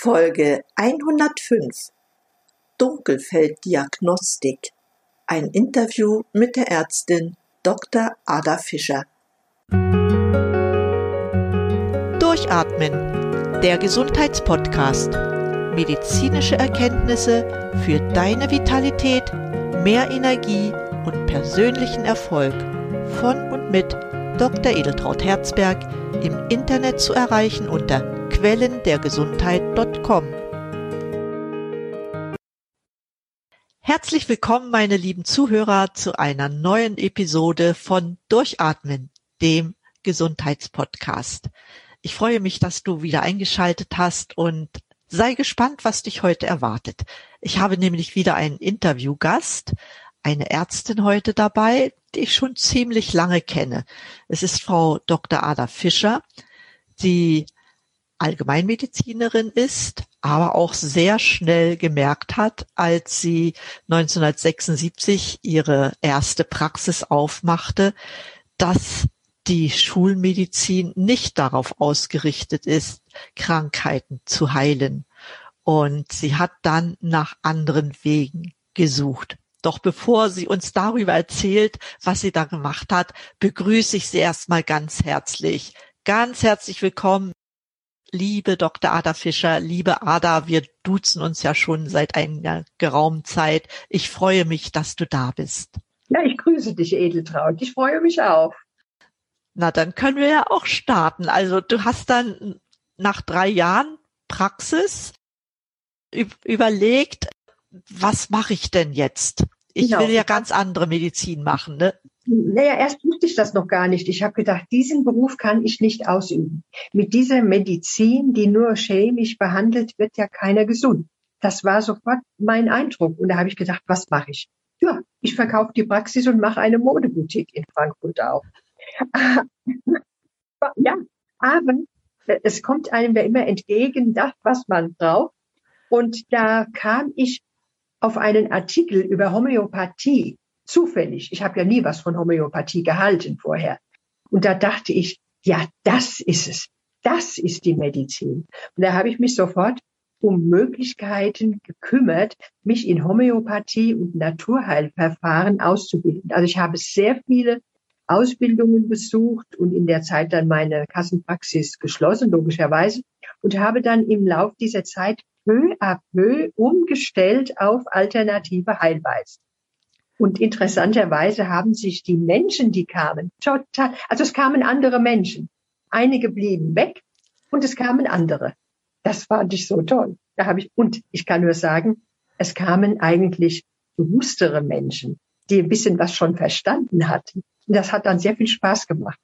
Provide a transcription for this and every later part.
Folge 105 Dunkelfelddiagnostik. Ein Interview mit der Ärztin Dr. Ada Fischer. Durchatmen. Der Gesundheitspodcast. Medizinische Erkenntnisse für deine Vitalität, mehr Energie und persönlichen Erfolg. Von und mit Dr. Edeltraut Herzberg im Internet zu erreichen unter quellendergesundheit.com. Herzlich willkommen, meine lieben Zuhörer, zu einer neuen Episode von Durchatmen, dem Gesundheitspodcast. Ich freue mich, dass du wieder eingeschaltet hast und sei gespannt, was dich heute erwartet. Ich habe nämlich wieder einen Interviewgast, eine Ärztin heute dabei, die ich schon ziemlich lange kenne. Es ist Frau Dr. Ada Fischer. Sie Allgemeinmedizinerin ist, aber auch sehr schnell gemerkt hat, als sie 1976 ihre erste Praxis aufmachte, dass die Schulmedizin nicht darauf ausgerichtet ist, Krankheiten zu heilen. Und sie hat dann nach anderen Wegen gesucht. Doch bevor sie uns darüber erzählt, was sie da gemacht hat, begrüße ich sie erstmal ganz herzlich. Ganz herzlich willkommen liebe Dr. Ada Fischer, liebe Ada, wir duzen uns ja schon seit einer geraumen Zeit. Ich freue mich, dass du da bist. Ja, ich grüße dich, Edeltraut. Ich freue mich auch. Na, dann können wir ja auch starten. Also du hast dann nach drei Jahren Praxis überlegt, was mache ich denn jetzt? Ich genau. will ja ganz andere Medizin machen, ne? Naja, erst wusste ich das noch gar nicht. Ich habe gedacht, diesen Beruf kann ich nicht ausüben. Mit dieser Medizin, die nur chemisch behandelt, wird ja keiner gesund. Das war sofort mein Eindruck. Und da habe ich gedacht, was mache ich? Ja, ich verkaufe die Praxis und mache eine Modeboutique in Frankfurt auf. ja, aber es kommt einem ja immer entgegen, das, was man braucht. Und da kam ich auf einen Artikel über Homöopathie zufällig. Ich habe ja nie was von Homöopathie gehalten vorher. Und da dachte ich, ja, das ist es. Das ist die Medizin. Und da habe ich mich sofort um Möglichkeiten gekümmert, mich in Homöopathie und Naturheilverfahren auszubilden. Also ich habe sehr viele Ausbildungen besucht und in der Zeit dann meine Kassenpraxis geschlossen, logischerweise, und habe dann im Lauf dieser Zeit peu à peu umgestellt auf alternative Heilweisen. Und interessanterweise haben sich die Menschen, die kamen, total, also es kamen andere Menschen. Einige blieben weg und es kamen andere. Das fand ich so toll. Da habe ich, und ich kann nur sagen, es kamen eigentlich bewusstere Menschen, die ein bisschen was schon verstanden hatten. Und das hat dann sehr viel Spaß gemacht.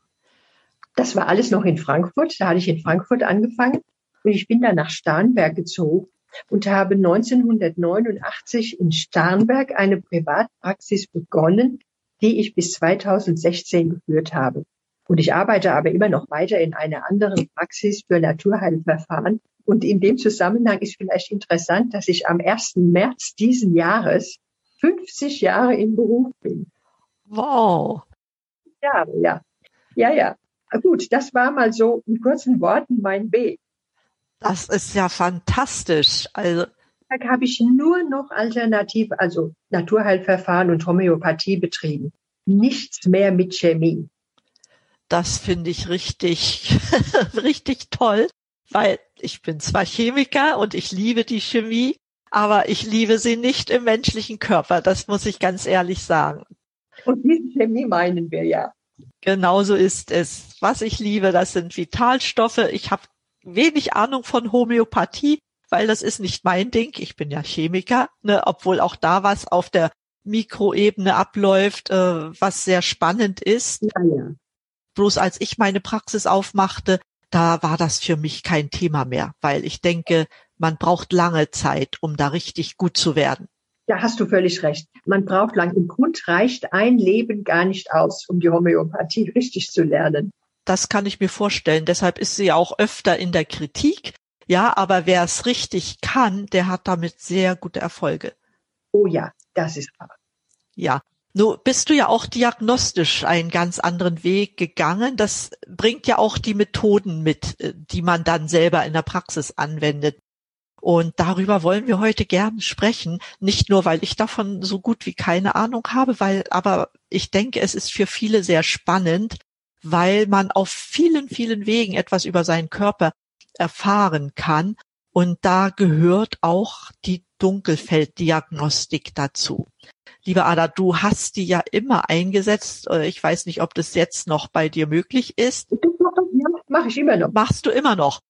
Das war alles noch in Frankfurt. Da hatte ich in Frankfurt angefangen und ich bin dann nach Starnberg gezogen und habe 1989 in Starnberg eine Privatpraxis begonnen, die ich bis 2016 geführt habe. Und ich arbeite aber immer noch weiter in einer anderen Praxis für Naturheilverfahren. Und in dem Zusammenhang ist vielleicht interessant, dass ich am 1. März diesen Jahres 50 Jahre im Beruf bin. Wow. Ja, ja. Ja, ja. Gut, das war mal so in kurzen Worten mein Weg. Das ist ja fantastisch. Also da habe ich nur noch alternativ, also Naturheilverfahren und Homöopathie betrieben. Nichts mehr mit Chemie. Das finde ich richtig, richtig toll, weil ich bin zwar Chemiker und ich liebe die Chemie, aber ich liebe sie nicht im menschlichen Körper. Das muss ich ganz ehrlich sagen. Und diese Chemie meinen wir ja. Genauso ist es. Was ich liebe, das sind Vitalstoffe. Ich habe wenig Ahnung von Homöopathie, weil das ist nicht mein Ding. Ich bin ja Chemiker, ne, obwohl auch da was auf der Mikroebene abläuft, äh, was sehr spannend ist. Ja, ja. Bloß als ich meine Praxis aufmachte, da war das für mich kein Thema mehr, weil ich denke, man braucht lange Zeit, um da richtig gut zu werden. Da hast du völlig recht. Man braucht lang. Im Grund reicht ein Leben gar nicht aus, um die Homöopathie richtig zu lernen. Das kann ich mir vorstellen. Deshalb ist sie ja auch öfter in der Kritik. Ja, aber wer es richtig kann, der hat damit sehr gute Erfolge. Oh ja, das ist wahr. Ja. Nun bist du ja auch diagnostisch einen ganz anderen Weg gegangen. Das bringt ja auch die Methoden mit, äh, die man dann selber in der Praxis anwendet. Und darüber wollen wir heute gern sprechen. Nicht nur, weil ich davon so gut wie keine Ahnung habe, weil, aber ich denke, es ist für viele sehr spannend, weil man auf vielen, vielen Wegen etwas über seinen Körper erfahren kann. Und da gehört auch die Dunkelfelddiagnostik dazu. Liebe Ada, du hast die ja immer eingesetzt. Äh, ich weiß nicht, ob das jetzt noch bei dir möglich ist. Mache ich immer noch. Machst du immer noch.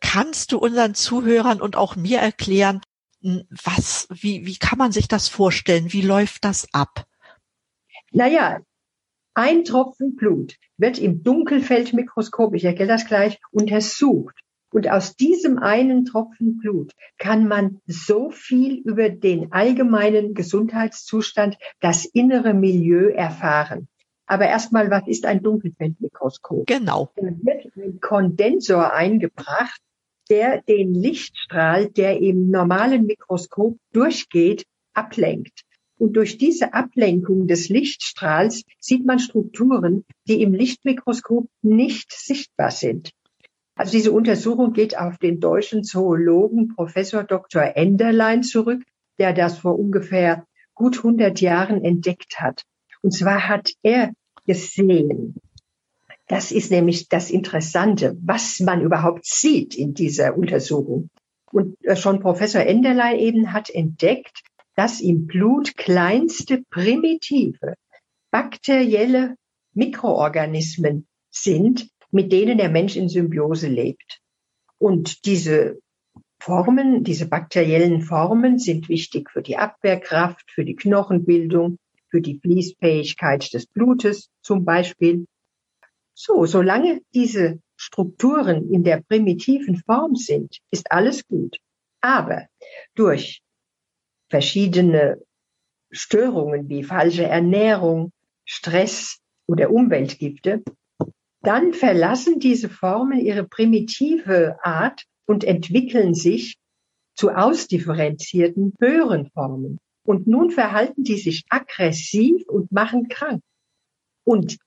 Kannst du unseren Zuhörern und auch mir erklären, was, wie, wie kann man sich das vorstellen? Wie läuft das ab? Naja, ein Tropfen Blut wird im Dunkelfeldmikroskop, ich erkläre das gleich, untersucht. Und aus diesem einen Tropfen Blut kann man so viel über den allgemeinen Gesundheitszustand, das innere Milieu erfahren. Aber erstmal, was ist ein Dunkelfeldmikroskop? Genau. Da wird ein Kondensor eingebracht, der den Lichtstrahl, der im normalen Mikroskop durchgeht, ablenkt. Und durch diese Ablenkung des Lichtstrahls sieht man Strukturen, die im Lichtmikroskop nicht sichtbar sind. Also diese Untersuchung geht auf den deutschen Zoologen Professor Dr. Enderlein zurück, der das vor ungefähr gut 100 Jahren entdeckt hat. Und zwar hat er gesehen, das ist nämlich das Interessante, was man überhaupt sieht in dieser Untersuchung. Und äh, schon Professor Enderlein eben hat entdeckt, dass im Blut kleinste primitive bakterielle Mikroorganismen sind, mit denen der Mensch in Symbiose lebt. Und diese Formen, diese bakteriellen Formen sind wichtig für die Abwehrkraft, für die Knochenbildung, für die Fließfähigkeit des Blutes zum Beispiel. So, solange diese Strukturen in der primitiven Form sind, ist alles gut. Aber durch verschiedene Störungen wie falsche Ernährung, Stress oder Umweltgifte, dann verlassen diese Formen ihre primitive Art und entwickeln sich zu ausdifferenzierten höheren Formen. Und nun verhalten die sich aggressiv und machen krank. Und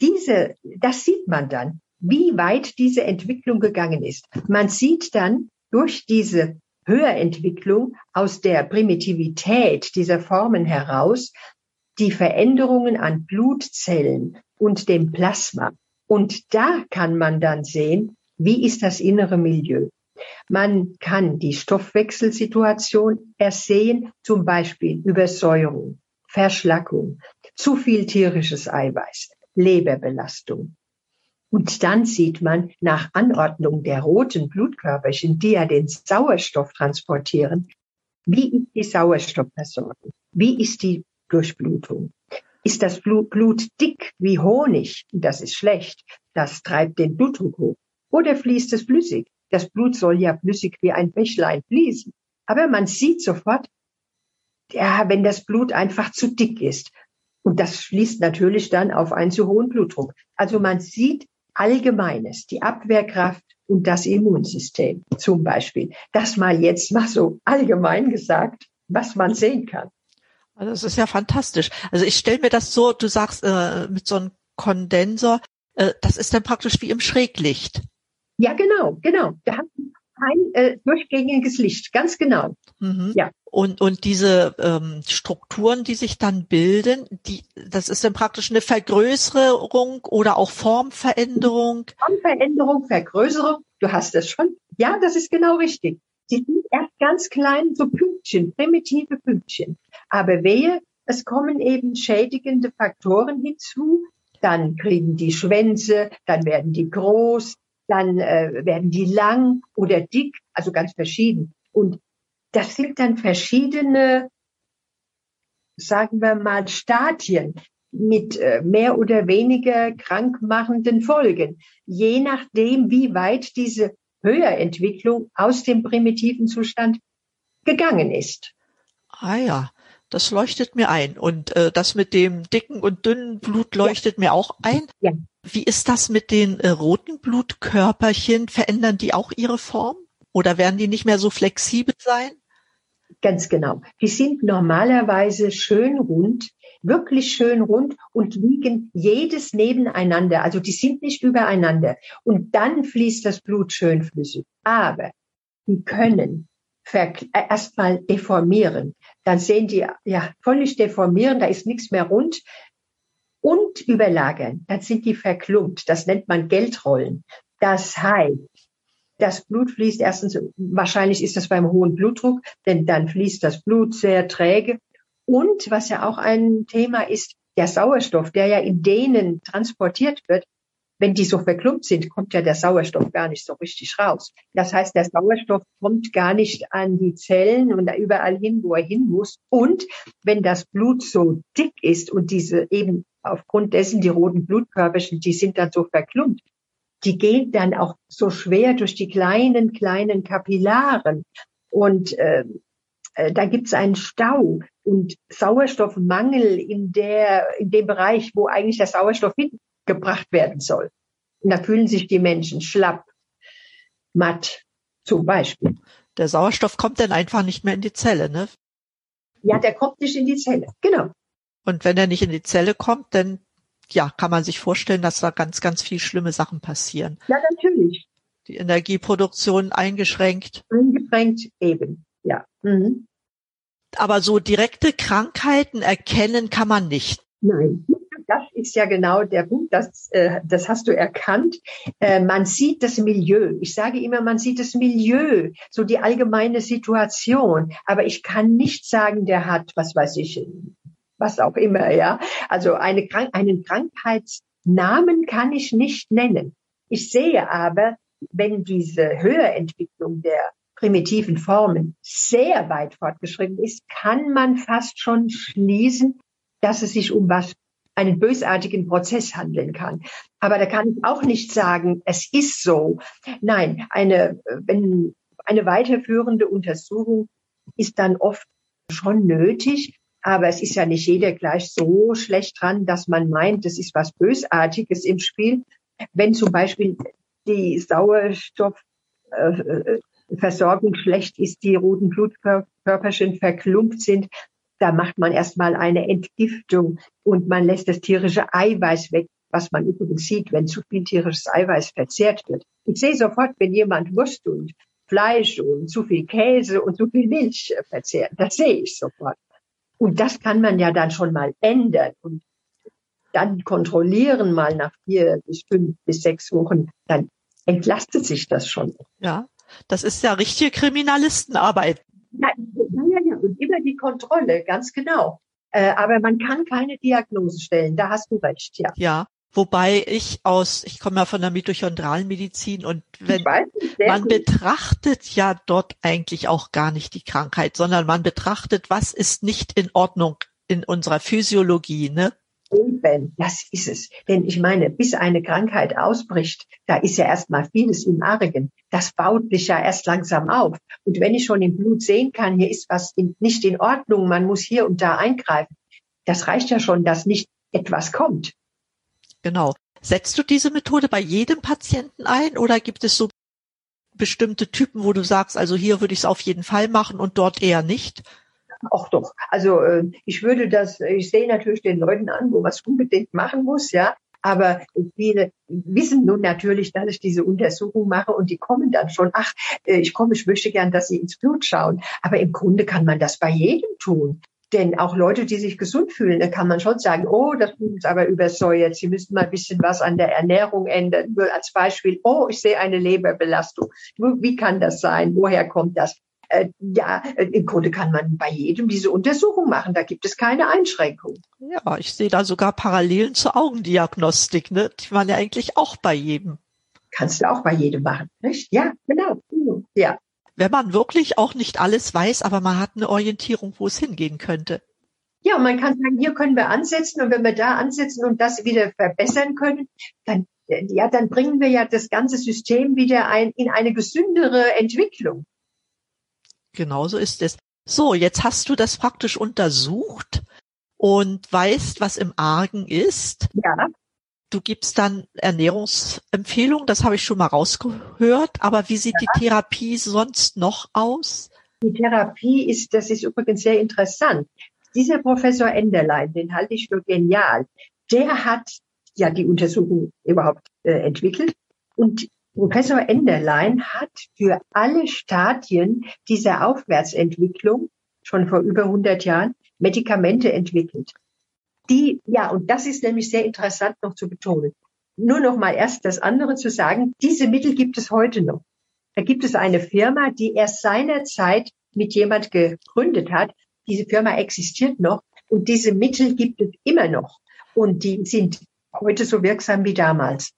diese, das sieht man dann, wie weit diese Entwicklung gegangen ist. Man sieht dann durch diese Höherentwicklung aus der Primitivität dieser Formen heraus die Veränderungen an Blutzellen und dem Plasma. Und da kann man dann sehen, wie ist das innere Milieu. Man kann die Stoffwechselsituation ersehen, zum Beispiel Übersäuerung, Verschlackung, zu viel tierisches Eiweiß, Leberbelastung. Und dann sieht man nach Anordnung der roten Blutkörperchen, die ja den Sauerstoff transportieren, wie ist die Sauerstoffversorgung? Wie ist die Durchblutung? Ist das Blut, dick wie Honig? Das ist schlecht. Das treibt den Blutdruck hoch. Oder fließt es flüssig? Das Blut soll ja flüssig wie ein Bächlein fließen. Aber man sieht sofort, ja, wenn das Blut einfach zu dick ist, und das schließt natürlich dann auf einen zu hohen Blutdruck. Also man sieht Allgemeines, die Abwehrkraft und das Immunsystem zum Beispiel. Das mal jetzt mal so allgemein gesagt, was man sehen kann. Also das ist ja fantastisch. Also ich stelle mir das so, du sagst äh, mit so einem Kondensor, äh, das ist dann praktisch wie im Schräglicht. Ja, genau, genau. Da hat kein äh, durchgängiges Licht, ganz genau. Mhm. Ja. Und, und diese ähm, Strukturen, die sich dann bilden, die, das ist dann praktisch eine Vergrößerung oder auch Formveränderung? Formveränderung, Vergrößerung, du hast es schon. Ja, das ist genau richtig. Sie sind erst ganz klein, so Pünktchen, primitive Pünktchen. Aber wehe, es kommen eben schädigende Faktoren hinzu, dann kriegen die Schwänze, dann werden die groß, dann äh, werden die lang oder dick, also ganz verschieden. Und das sind dann verschiedene, sagen wir mal, Stadien mit äh, mehr oder weniger krankmachenden Folgen, je nachdem, wie weit diese Höherentwicklung aus dem primitiven Zustand gegangen ist. Ah ja, das leuchtet mir ein. Und äh, das mit dem dicken und dünnen Blut leuchtet ja. mir auch ein. Ja. Wie ist das mit den äh, roten Blutkörperchen? Verändern die auch ihre Form? Oder werden die nicht mehr so flexibel sein? Ganz genau. Die sind normalerweise schön rund, wirklich schön rund und liegen jedes nebeneinander. Also die sind nicht übereinander. Und dann fließt das Blut schön flüssig. Aber die können äh, erstmal deformieren. Dann sehen die ja völlig deformieren, da ist nichts mehr rund und überlagern. Dann sind die verklumpt. Das nennt man Geldrollen. Das heißt, das Blut fließt erstens, wahrscheinlich ist das beim hohen Blutdruck, denn dann fließt das Blut sehr träge. Und was ja auch ein Thema ist, der Sauerstoff, der ja in denen transportiert wird, wenn die so verklumpt sind, kommt ja der Sauerstoff gar nicht so richtig raus. Das heißt, der Sauerstoff kommt gar nicht an die Zellen und da überall hin, wo er hin muss. Und wenn das Blut so dick ist und diese eben aufgrund dessen die roten Blutkörperchen, die sind dann so verklumpt, die gehen dann auch so schwer durch die kleinen, kleinen Kapillaren. Und äh, äh, da gibt es einen Stau und Sauerstoffmangel in der in dem Bereich, wo eigentlich der Sauerstoff hingebracht werden soll. Und da fühlen sich die Menschen schlapp, matt, zum Beispiel. Der Sauerstoff kommt dann einfach nicht mehr in die Zelle, ne? Ja, der kommt nicht in die Zelle, genau. Und wenn er nicht in die Zelle kommt, dann ja, kann man sich vorstellen, dass da ganz, ganz viel schlimme Sachen passieren. Ja, natürlich. Die Energieproduktion eingeschränkt. Eingeschränkt eben, ja. Mhm. Aber so direkte Krankheiten erkennen kann man nicht. Nein, das ist ja genau der Punkt, das, äh, das hast du erkannt. Äh, man sieht das Milieu. Ich sage immer, man sieht das Milieu, so die allgemeine Situation. Aber ich kann nicht sagen, der hat, was weiß ich, was auch immer, ja. Also eine einen Krankheitsnamen kann ich nicht nennen. Ich sehe aber, wenn diese Höherentwicklung der primitiven Formen sehr weit fortgeschritten ist, kann man fast schon schließen, dass es sich um was einen bösartigen Prozess handeln kann. Aber da kann ich auch nicht sagen, es ist so. Nein, eine, wenn eine weiterführende Untersuchung ist dann oft schon nötig, aber es ist ja nicht jeder gleich so schlecht dran, dass man meint, es ist was Bösartiges im Spiel. Wenn zum Beispiel die Sauerstoffversorgung schlecht ist, die roten Blutkörperchen verklumpt sind, da macht man erstmal eine Entgiftung und man lässt das tierische Eiweiß weg, was man übrigens sieht, wenn zu viel tierisches Eiweiß verzehrt wird. Ich sehe sofort, wenn jemand Wurst und Fleisch und zu viel Käse und zu viel Milch verzehrt. Das sehe ich sofort. Und das kann man ja dann schon mal ändern und dann kontrollieren mal nach vier bis fünf bis sechs Wochen, dann entlastet sich das schon. Ja, das ist ja richtige Kriminalistenarbeit. Ja, ja, ja, und immer die Kontrolle, ganz genau. Äh, aber man kann keine Diagnose stellen, da hast du recht, ja. Ja, Wobei ich aus, ich komme ja von der mitochondralen Medizin und wenn man gut. betrachtet ja dort eigentlich auch gar nicht die Krankheit, sondern man betrachtet, was ist nicht in Ordnung in unserer Physiologie, ne? Eben, das ist es. Denn ich meine, bis eine Krankheit ausbricht, da ist ja erstmal vieles im Argen. Das baut sich ja erst langsam auf. Und wenn ich schon im Blut sehen kann, hier ist was in, nicht in Ordnung, man muss hier und da eingreifen, das reicht ja schon, dass nicht etwas kommt. Genau. Setzt du diese Methode bei jedem Patienten ein oder gibt es so bestimmte Typen, wo du sagst, also hier würde ich es auf jeden Fall machen und dort eher nicht? Ach doch. Also äh, ich würde das, ich sehe natürlich den Leuten an, wo man es unbedingt machen muss, ja. Aber viele wissen nun natürlich, dass ich diese Untersuchung mache und die kommen dann schon, ach, äh, ich komme, ich möchte gern, dass sie ins Blut schauen. Aber im Grunde kann man das bei jedem tun. Denn auch Leute, die sich gesund fühlen, da kann man schon sagen, oh, das ist aber übersäuert, Sie müssen mal ein bisschen was an der Ernährung ändern. Nur als Beispiel, oh, ich sehe eine Leberbelastung. Wie kann das sein? Woher kommt das? Äh, ja, äh, im Grunde kann man bei jedem diese Untersuchung machen. Da gibt es keine Einschränkung. Ja, ich sehe da sogar Parallelen zur Augendiagnostik, ne? Die man ja eigentlich auch bei jedem. Kannst du auch bei jedem machen, nicht? Ja, genau. Ja wenn man wirklich auch nicht alles weiß, aber man hat eine Orientierung, wo es hingehen könnte. Ja, man kann sagen, hier können wir ansetzen und wenn wir da ansetzen und das wieder verbessern können, dann, ja, dann bringen wir ja das ganze System wieder ein, in eine gesündere Entwicklung. Genauso ist es. So, jetzt hast du das praktisch untersucht und weißt, was im Argen ist. Ja. Du gibst dann Ernährungsempfehlungen, das habe ich schon mal rausgehört. Aber wie sieht ja. die Therapie sonst noch aus? Die Therapie ist, das ist übrigens sehr interessant. Dieser Professor Enderlein, den halte ich für genial. Der hat ja die Untersuchung überhaupt äh, entwickelt und Professor Enderlein hat für alle Stadien dieser Aufwärtsentwicklung schon vor über 100 Jahren Medikamente entwickelt. Die, ja, und das ist nämlich sehr interessant noch zu betonen. Nur noch mal erst das andere zu sagen, diese Mittel gibt es heute noch. Da gibt es eine Firma, die erst seinerzeit mit jemand gegründet hat. Diese Firma existiert noch und diese Mittel gibt es immer noch. Und die sind heute so wirksam wie damals.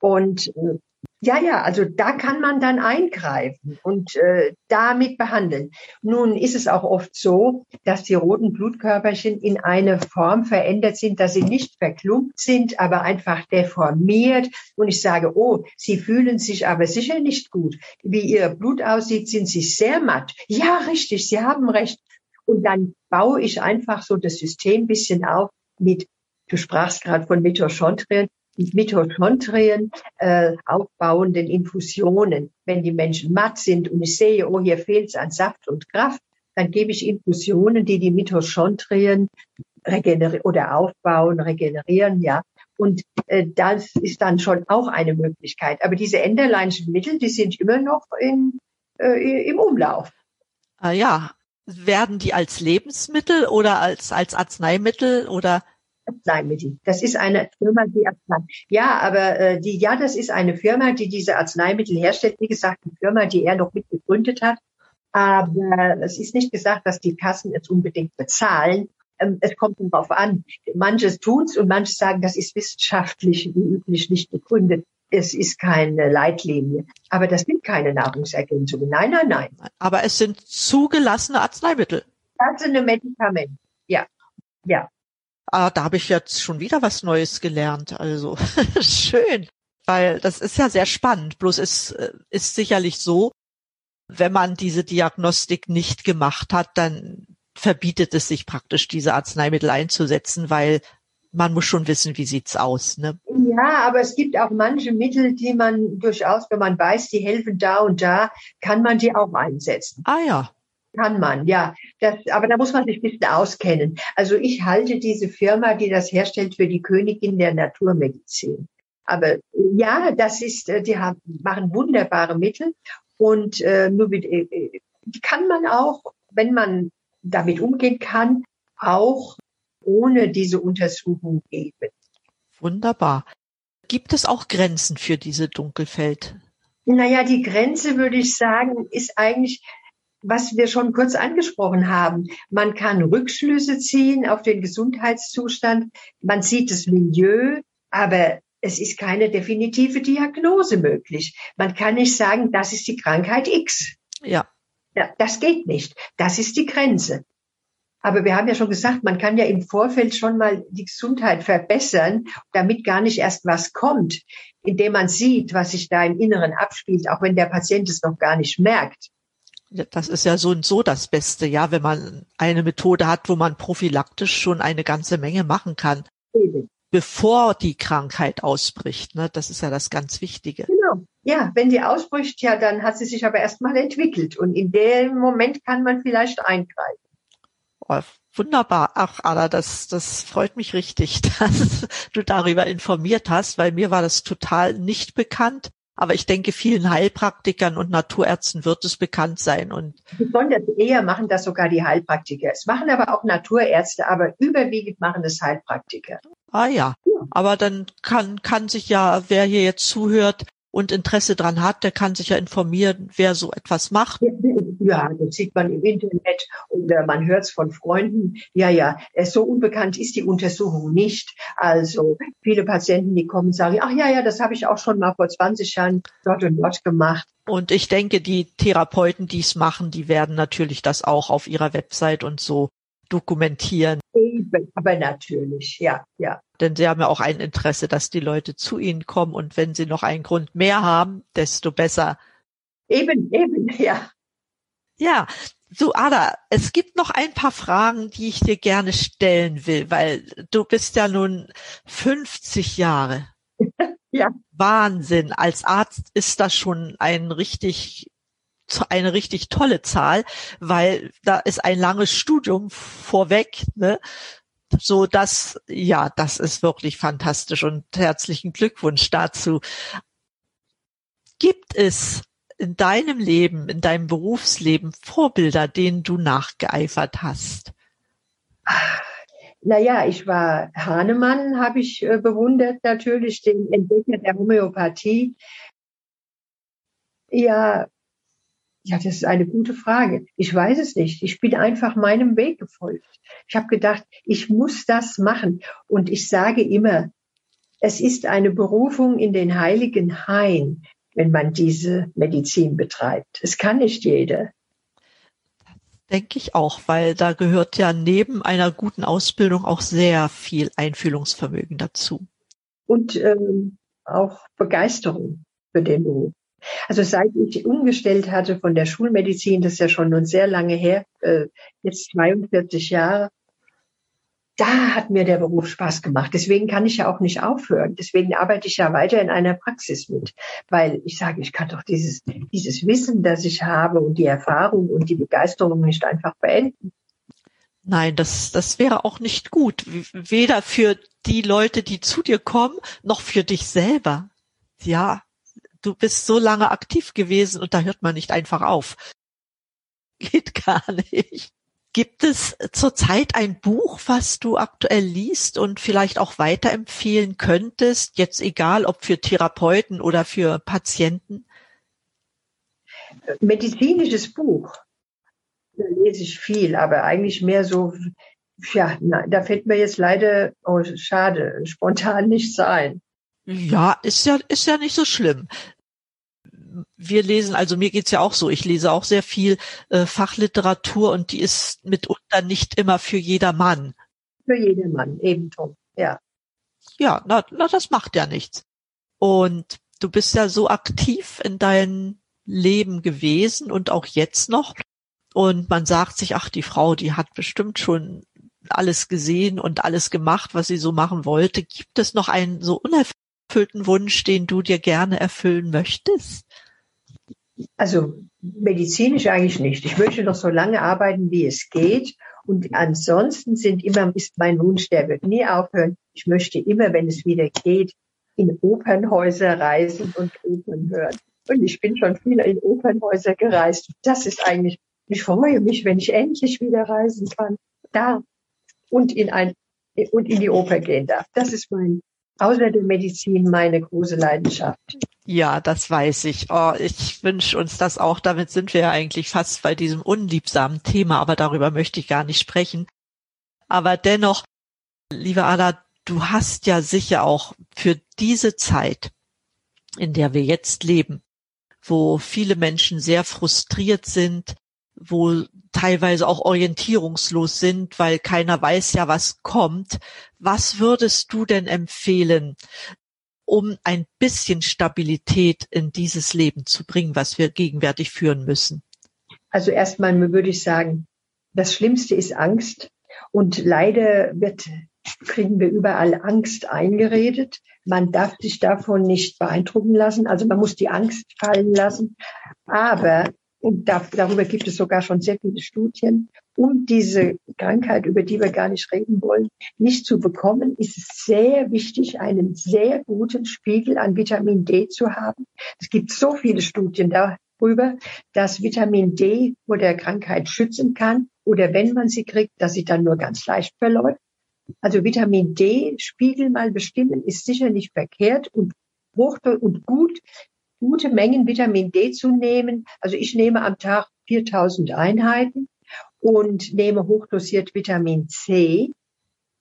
Und äh, ja, ja, also da kann man dann eingreifen und äh, damit behandeln. Nun ist es auch oft so, dass die roten Blutkörperchen in eine Form verändert sind, dass sie nicht verklumpt sind, aber einfach deformiert. Und ich sage, oh, Sie fühlen sich aber sicher nicht gut. Wie Ihr Blut aussieht, sind Sie sehr matt. Ja, richtig, Sie haben recht. Und dann baue ich einfach so das System bisschen auf mit, du sprachst gerade von Mitochondrien, Mitochondrien äh, aufbauenden Infusionen. Wenn die Menschen matt sind und ich sehe, oh, hier fehlt es an Saft und Kraft, dann gebe ich Infusionen, die die Mitochondrien regenerieren oder aufbauen, regenerieren, ja. Und äh, das ist dann schon auch eine Möglichkeit. Aber diese enderleinischen Mittel, die sind immer noch in, äh, im Umlauf. Ah, ja, werden die als Lebensmittel oder als, als Arzneimittel oder Arzneimittel. Das ist eine Firma, die Arzneimittel. Ja, aber äh, die, ja, das ist eine Firma, die diese Arzneimittel herstellt. Wie gesagt, eine Firma, die er noch mitgegründet hat. Aber es ist nicht gesagt, dass die Kassen es unbedingt bezahlen. Ähm, es kommt darauf an. Manches tut's und manche sagen, das ist wissenschaftlich wie üblich nicht begründet. Es ist keine Leitlinie. Aber das sind keine Nahrungsergänzungen. Nein, nein, nein. Aber es sind zugelassene Arzneimittel. Das sind Medikamente. Ja, ja. Ah, da habe ich jetzt schon wieder was Neues gelernt. Also schön, weil das ist ja sehr spannend. Bloß es äh, ist sicherlich so, wenn man diese Diagnostik nicht gemacht hat, dann verbietet es sich praktisch, diese Arzneimittel einzusetzen, weil man muss schon wissen, wie sieht's aus. Ne? Ja, aber es gibt auch manche Mittel, die man durchaus, wenn man weiß, die helfen da und da, kann man die auch einsetzen. Ah ja. Kann man, ja. Das, aber da muss man sich ein bisschen auskennen. Also ich halte diese Firma, die das herstellt, für die Königin der Naturmedizin. Aber ja, das ist, äh, die haben, machen wunderbare Mittel und äh, nur mit, äh, äh, die kann man auch, wenn man damit umgehen kann, auch ohne diese Untersuchung geben. Wunderbar. Gibt es auch Grenzen für diese Dunkelfeld? Naja, die Grenze, würde ich sagen, ist eigentlich, was wir schon kurz angesprochen haben. Man kann Rückschlüsse ziehen auf den Gesundheitszustand. Man sieht das Milieu, aber es ist keine definitive Diagnose möglich. Man kann nicht sagen, das ist die Krankheit X. Ja. ja das geht nicht. Das ist die Grenze. Aber wir haben ja schon gesagt, man kann ja im Vorfeld schon mal die Gesundheit verbessern, damit gar nicht erst was kommt, indem man sieht, was sich da im Inneren abspielt, auch wenn der Patient es noch gar nicht merkt. Das ist ja so und so das Beste, ja, wenn man eine Methode hat, wo man prophylaktisch schon eine ganze Menge machen kann. Eben. Bevor die Krankheit ausbricht, ne? Das ist ja das ganz Wichtige. Genau. Ja, wenn die ausbricht, ja, dann hat sie sich aber erstmal entwickelt. Und in dem Moment kann man vielleicht eingreifen. Oh, wunderbar. Ach, Anna, das, das freut mich richtig, dass du darüber informiert hast, weil mir war das total nicht bekannt. Aber ich denke, vielen Heilpraktikern und Naturärzten wird es bekannt sein. Und Besonders eher machen das sogar die Heilpraktiker. Es machen aber auch Naturärzte, aber überwiegend machen es Heilpraktiker. Ah ja. Aber dann kann, kann sich ja, wer hier jetzt zuhört, und Interesse dran hat, der kann sich ja informieren, wer so etwas macht. Ja, das sieht man im Internet oder man hört es von Freunden. Ja, ja, so unbekannt ist die Untersuchung nicht. Also viele Patienten, die kommen, sagen, ach ja, ja, das habe ich auch schon mal vor 20 Jahren dort und dort gemacht. Und ich denke, die Therapeuten, die es machen, die werden natürlich das auch auf ihrer Website und so dokumentieren. Eben, aber natürlich, ja, ja. Denn sie haben ja auch ein Interesse, dass die Leute zu ihnen kommen und wenn sie noch einen Grund mehr haben, desto besser. Eben, eben, ja. Ja, so Ada, es gibt noch ein paar Fragen, die ich dir gerne stellen will, weil du bist ja nun 50 Jahre. ja. Wahnsinn. Als Arzt ist das schon ein richtig eine richtig tolle Zahl, weil da ist ein langes Studium vorweg, ne? So dass, ja, das ist wirklich fantastisch und herzlichen Glückwunsch dazu. Gibt es in deinem Leben, in deinem Berufsleben Vorbilder, denen du nachgeeifert hast? Naja, ich war Hahnemann, habe ich äh, bewundert, natürlich den Entdecker der Homöopathie. Ja, ja, das ist eine gute Frage. Ich weiß es nicht. Ich bin einfach meinem Weg gefolgt. Ich habe gedacht, ich muss das machen. Und ich sage immer, es ist eine Berufung in den heiligen Hain, wenn man diese Medizin betreibt. Es kann nicht jeder. Denke ich auch, weil da gehört ja neben einer guten Ausbildung auch sehr viel Einfühlungsvermögen dazu. Und ähm, auch Begeisterung für den Beruf. Also seit ich umgestellt hatte von der Schulmedizin, das ist ja schon nun sehr lange her, äh, jetzt 42 Jahre, da hat mir der Beruf Spaß gemacht. Deswegen kann ich ja auch nicht aufhören. Deswegen arbeite ich ja weiter in einer Praxis mit, weil ich sage, ich kann doch dieses, dieses Wissen, das ich habe und die Erfahrung und die Begeisterung nicht einfach beenden. Nein, das, das wäre auch nicht gut. Weder für die Leute, die zu dir kommen, noch für dich selber. Ja, du bist so lange aktiv gewesen und da hört man nicht einfach auf. Geht gar nicht. Gibt es zurzeit ein Buch, was du aktuell liest und vielleicht auch weiterempfehlen könntest? Jetzt egal, ob für Therapeuten oder für Patienten? Medizinisches Buch. Da lese ich viel, aber eigentlich mehr so, ja, da fällt mir jetzt leider, oh, schade, spontan nichts ein. Ja, ist ja, ist ja nicht so schlimm wir lesen, also mir geht's ja auch so, ich lese auch sehr viel äh, Fachliteratur und die ist mitunter nicht immer für jedermann. Für jedermann, eben Tom, ja. Ja, na, na, das macht ja nichts. Und du bist ja so aktiv in deinem Leben gewesen und auch jetzt noch. Und man sagt sich, ach, die Frau, die hat bestimmt schon alles gesehen und alles gemacht, was sie so machen wollte. Gibt es noch einen so unerfüllten Wunsch, den du dir gerne erfüllen möchtest? Also medizinisch eigentlich nicht. Ich möchte noch so lange arbeiten, wie es geht. Und ansonsten sind immer, ist mein Wunsch, der wird nie aufhören. Ich möchte immer, wenn es wieder geht, in Opernhäuser reisen und Opern hören. Und ich bin schon viel in Opernhäuser gereist. Das ist eigentlich, ich freue mich, wenn ich endlich wieder reisen kann. Da und in ein, und in die Oper gehen darf. Das ist mein, außer der Medizin meine große Leidenschaft. Ja, das weiß ich. Oh, ich wünsche uns das auch. Damit sind wir ja eigentlich fast bei diesem unliebsamen Thema, aber darüber möchte ich gar nicht sprechen. Aber dennoch, liebe Ada, du hast ja sicher auch für diese Zeit, in der wir jetzt leben, wo viele Menschen sehr frustriert sind, wo teilweise auch orientierungslos sind, weil keiner weiß ja, was kommt. Was würdest du denn empfehlen? um ein bisschen Stabilität in dieses Leben zu bringen, was wir gegenwärtig führen müssen? Also erstmal würde ich sagen, das Schlimmste ist Angst. Und leider wird, kriegen wir überall Angst eingeredet. Man darf sich davon nicht beeindrucken lassen. Also man muss die Angst fallen lassen. Aber und da, darüber gibt es sogar schon sehr viele Studien, um diese Krankheit, über die wir gar nicht reden wollen, nicht zu bekommen, ist es sehr wichtig, einen sehr guten Spiegel an Vitamin D zu haben. Es gibt so viele Studien darüber, dass Vitamin D vor der Krankheit schützen kann oder wenn man sie kriegt, dass sie dann nur ganz leicht verläuft. Also Vitamin D Spiegel mal bestimmen ist sicher nicht verkehrt und hoch und gut gute Mengen Vitamin D zu nehmen. Also ich nehme am Tag 4000 Einheiten und nehme hochdosiert Vitamin C,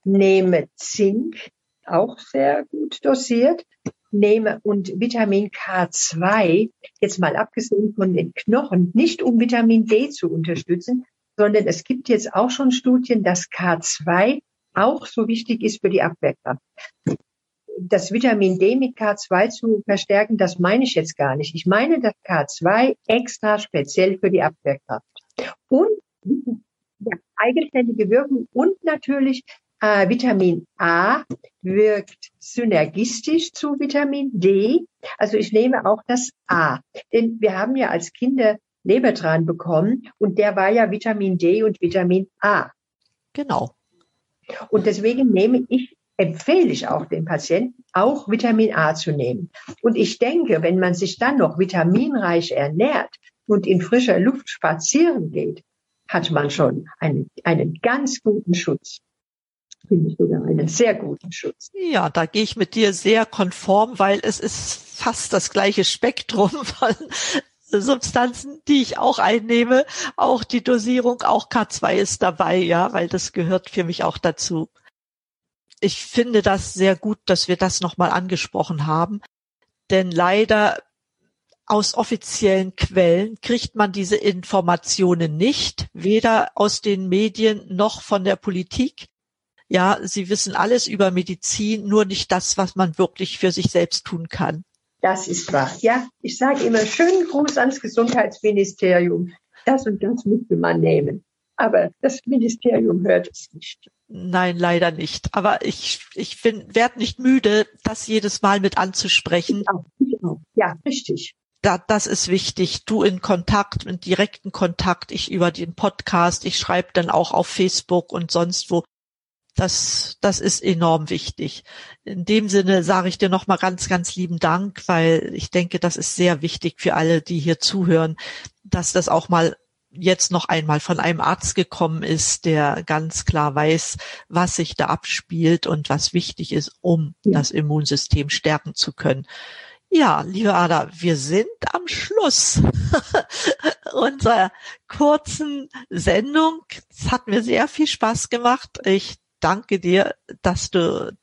nehme Zink, auch sehr gut dosiert, nehme und Vitamin K2, jetzt mal abgesehen von den Knochen, nicht um Vitamin D zu unterstützen, sondern es gibt jetzt auch schon Studien, dass K2 auch so wichtig ist für die Abwehrkraft das Vitamin D mit K2 zu verstärken, das meine ich jetzt gar nicht. Ich meine das K2 extra speziell für die Abwehrkraft. Und ja, eigenständige Wirkung und natürlich äh, Vitamin A wirkt synergistisch zu Vitamin D. Also ich nehme auch das A. Denn wir haben ja als Kinder Lebertran bekommen und der war ja Vitamin D und Vitamin A. Genau. Und deswegen nehme ich empfehle ich auch den Patienten, auch Vitamin A zu nehmen. Und ich denke, wenn man sich dann noch vitaminreich ernährt und in frischer Luft spazieren geht, hat man schon einen, einen ganz guten Schutz. Finde ich sogar einen sehr guten Schutz. Ja, da gehe ich mit dir sehr konform, weil es ist fast das gleiche Spektrum von Substanzen, die ich auch einnehme. Auch die Dosierung, auch K2 ist dabei, ja, weil das gehört für mich auch dazu ich finde das sehr gut, dass wir das nochmal angesprochen haben. Denn leider aus offiziellen Quellen kriegt man diese Informationen nicht, weder aus den Medien noch von der Politik. Ja, sie wissen alles über Medizin, nur nicht das, was man wirklich für sich selbst tun kann. Das ist wahr. Ja, ich sage immer schönen Gruß ans Gesundheitsministerium. Das und das müsste man nehmen. Aber das Ministerium hört es nicht. Nein, leider nicht. Aber ich, ich werde nicht müde, das jedes Mal mit anzusprechen. Ja, richtig. Da, das ist wichtig. Du in Kontakt, in direkten Kontakt, ich über den Podcast, ich schreibe dann auch auf Facebook und sonst wo. Das, das ist enorm wichtig. In dem Sinne sage ich dir nochmal ganz, ganz lieben Dank, weil ich denke, das ist sehr wichtig für alle, die hier zuhören, dass das auch mal jetzt noch einmal von einem Arzt gekommen ist, der ganz klar weiß, was sich da abspielt und was wichtig ist, um ja. das Immunsystem stärken zu können. Ja, liebe Ada, wir sind am Schluss unserer kurzen Sendung. Es hat mir sehr viel Spaß gemacht. Ich danke dir, dass du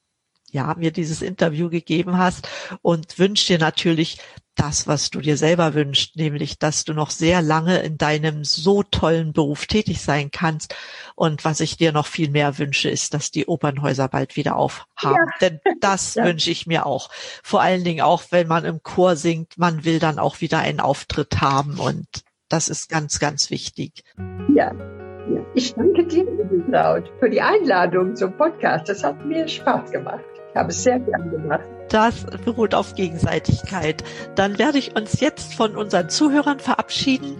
ja, mir dieses Interview gegeben hast und wünsche dir natürlich das, was du dir selber wünschst, nämlich, dass du noch sehr lange in deinem so tollen Beruf tätig sein kannst. Und was ich dir noch viel mehr wünsche, ist, dass die Opernhäuser bald wieder aufhaben. Ja. Denn das ja. wünsche ich mir auch. Vor allen Dingen auch, wenn man im Chor singt, man will dann auch wieder einen Auftritt haben. Und das ist ganz, ganz wichtig. Ja. Ich danke dir, liebe Claude, für die Einladung zum Podcast. Das hat mir Spaß gemacht. Habe es sehr gern gemacht. Das beruht auf Gegenseitigkeit. Dann werde ich uns jetzt von unseren Zuhörern verabschieden.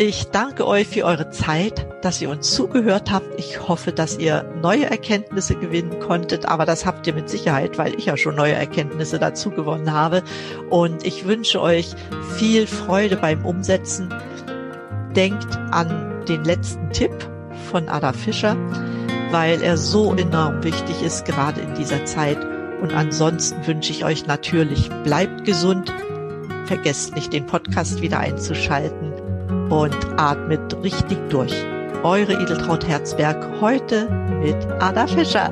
Ich danke euch für eure Zeit, dass ihr uns zugehört habt. Ich hoffe, dass ihr neue Erkenntnisse gewinnen konntet, aber das habt ihr mit Sicherheit, weil ich ja schon neue Erkenntnisse dazu gewonnen habe. Und ich wünsche euch viel Freude beim Umsetzen. Denkt an den letzten Tipp von Ada Fischer weil er so enorm wichtig ist, gerade in dieser Zeit. Und ansonsten wünsche ich euch natürlich, bleibt gesund, vergesst nicht, den Podcast wieder einzuschalten und atmet richtig durch. Eure Edeltraut Herzberg heute mit Ada Fischer.